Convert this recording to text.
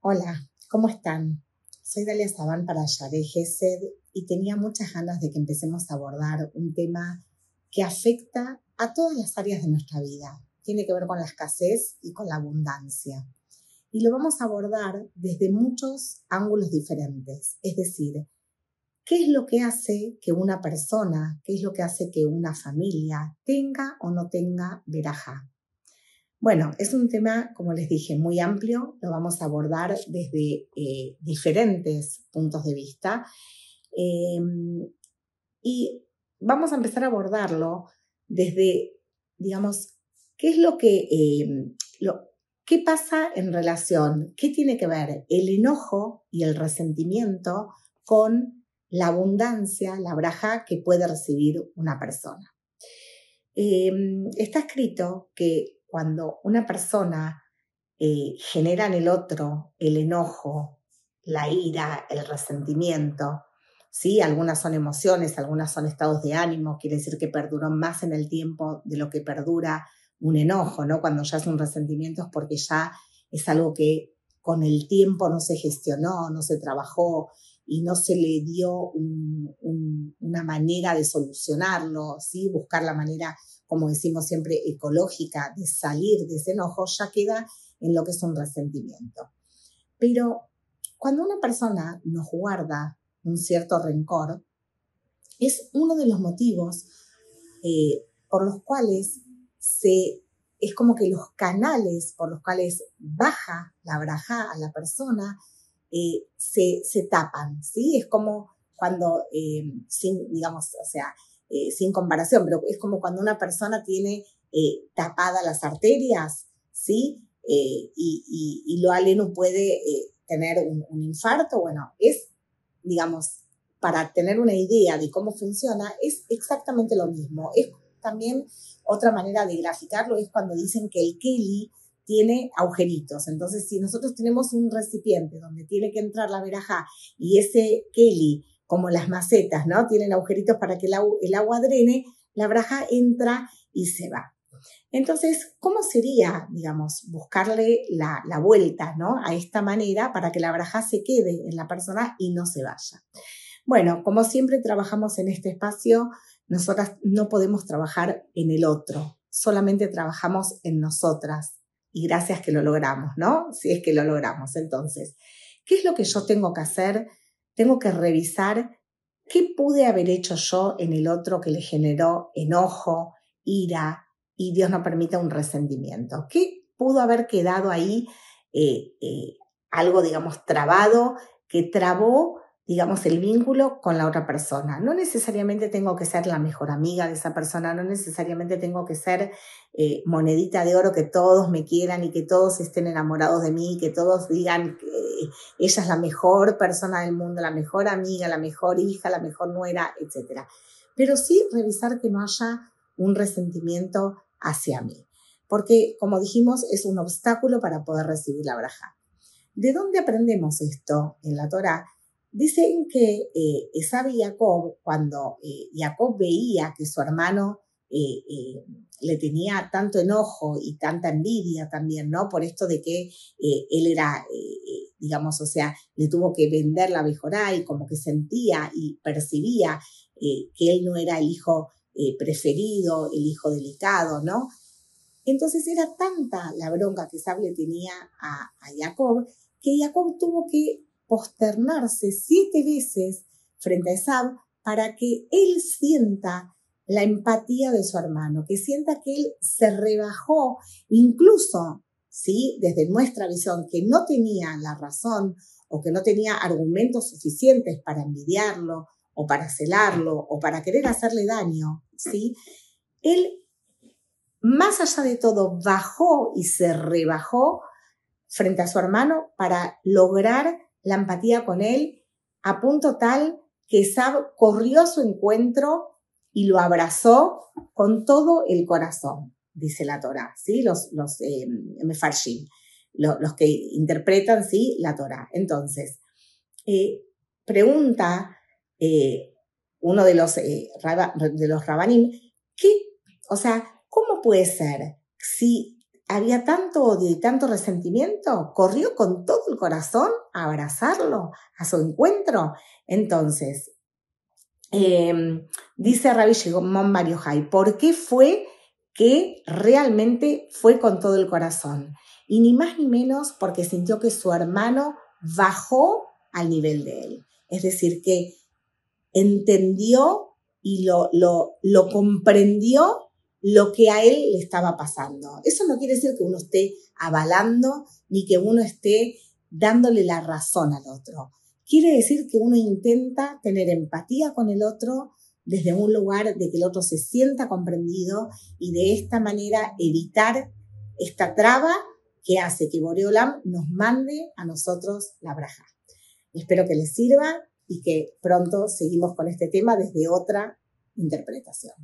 Hola, ¿cómo están? Soy Dalia Sabán para Yare Gesed y tenía muchas ganas de que empecemos a abordar un tema que afecta a todas las áreas de nuestra vida. Tiene que ver con la escasez y con la abundancia. Y lo vamos a abordar desde muchos ángulos diferentes. Es decir, ¿qué es lo que hace que una persona, qué es lo que hace que una familia tenga o no tenga verajá? Bueno, es un tema, como les dije, muy amplio, lo vamos a abordar desde eh, diferentes puntos de vista em, y vamos a empezar a abordarlo desde, digamos, qué es lo que, em, qué pasa en relación, qué tiene que ver el enojo y el resentimiento con la abundancia, la braja que puede recibir una persona. Em, está escrito que cuando una persona eh, genera en el otro el enojo, la ira, el resentimiento, ¿sí? Algunas son emociones, algunas son estados de ánimo, quiere decir que perduró más en el tiempo de lo que perdura un enojo, ¿no? Cuando ya es un resentimiento es porque ya es algo que con el tiempo no se gestionó, no se trabajó y no se le dio una manera de solucionarlo, ¿sí? Buscar la manera como decimos siempre, ecológica de salir de ese enojo, ya queda en lo que es un resentimiento. Pero cuando una persona nos guarda un cierto rencor, es uno de los motivos eh, por los cuales se, es como que los canales por los cuales baja la braja a la persona eh, se, se, tapan, ¿sí? Es como cuando, eh, sin, digamos, o sea, eh, sin comparación, pero es como cuando una persona tiene eh, tapadas las arterias, ¿sí? Eh, y, y, lo aleno puede tener un, un, infarto, bueno, es, digamos, para tener una idea de cómo funciona, es exactamente lo mismo. Es también otra manera de graficarlo, es cuando dicen que el Kelly tiene agujeritos. Entonces, si nosotros tenemos un recipiente donde tiene que entrar la veraja y ese Kelly como las macetas, ¿no? Tienen agujeritos para que el, agua drene, la braja entra y se va. Entonces, ¿cómo sería, digamos, buscarle la, vuelta, ¿no? A esta manera para que la braja se quede en la persona y no se vaya. Bueno, como siempre trabajamos en este espacio, nosotras no podemos trabajar en el otro, solamente trabajamos en nosotras y gracias que lo logramos, ¿no? Si es que lo logramos. Entonces, ¿qué es lo que yo tengo que hacer tengo que revisar qué pude haber hecho yo en el otro que le generó enojo, ira y Dios no permita un resentimiento. ¿Qué pudo haber quedado ahí eh, eh, algo, digamos, trabado, que trabó digamos, el vínculo con la otra persona. No necesariamente tengo que ser la mejor amiga de esa persona, no necesariamente tengo que ser eh, monedita de oro que todos me quieran y que todos estén enamorados de mí, que todos digan que ella es la mejor persona del mundo, la mejor amiga, la mejor hija, la mejor nuera, etc. Pero sí revisar que no haya un resentimiento hacia mí, porque como dijimos, es un obstáculo para poder recibir la braja. ¿De dónde aprendemos esto en la Torah? Dicen que eh, y Jacob, cuando eh, Jacob veía que su hermano eh, eh, le tenía tanto enojo y tanta envidia también, ¿no? Por esto de que él era, digamos, o sea, le tuvo que vender la Bejorá y como que sentía y percibía que él no era el hijo preferido, el hijo delicado, ¿no? Entonces era tanta la bronca que Sab le tenía a Jacob que Jacob tuvo que posternarse siete veces frente a Esab para que él sienta la empatía de su hermano, que sienta que él se rebajó, incluso, ¿sí? Desde nuestra visión, que no tenía la razón o que no tenía argumentos suficientes para envidiarlo o para celarlo o para querer hacerle daño, ¿sí? Él, más allá de todo, bajó y se rebajó frente a su hermano para lograr la empatía con él a punto tal que Sab corrió a su encuentro y lo abrazó con todo el corazón, dice la Torah, ¿sí? los, los eh, los, que interpretan ¿sí? la Torah. Entonces, eh, pregunta eh, uno de los, de los rabanim, ¿qué, O sea, ¿cómo puede ser si había tanto odio y tanto resentimiento? Corrió con todo el corazón a abrazarlo, a su encuentro. Entonces, eh, dice Rabbi Shimon Mario Hay, ¿por qué fue que realmente fue con todo el corazón? Y ni más ni menos porque sintió que su hermano bajó al nivel de él. Es decir, que entendió y lo, lo comprendió lo que a él le estaba pasando. Eso no quiere decir que uno esté avalando ni que uno esté dándole la razón al otro. Quiere decir que uno intenta tener empatía con el otro desde un lugar de que el otro se sienta comprendido y de esta manera evitar esta traba que hace que Boreolam nos mande a nosotros la braja. Espero que les sirva y que pronto seguimos con este tema desde otra interpretación.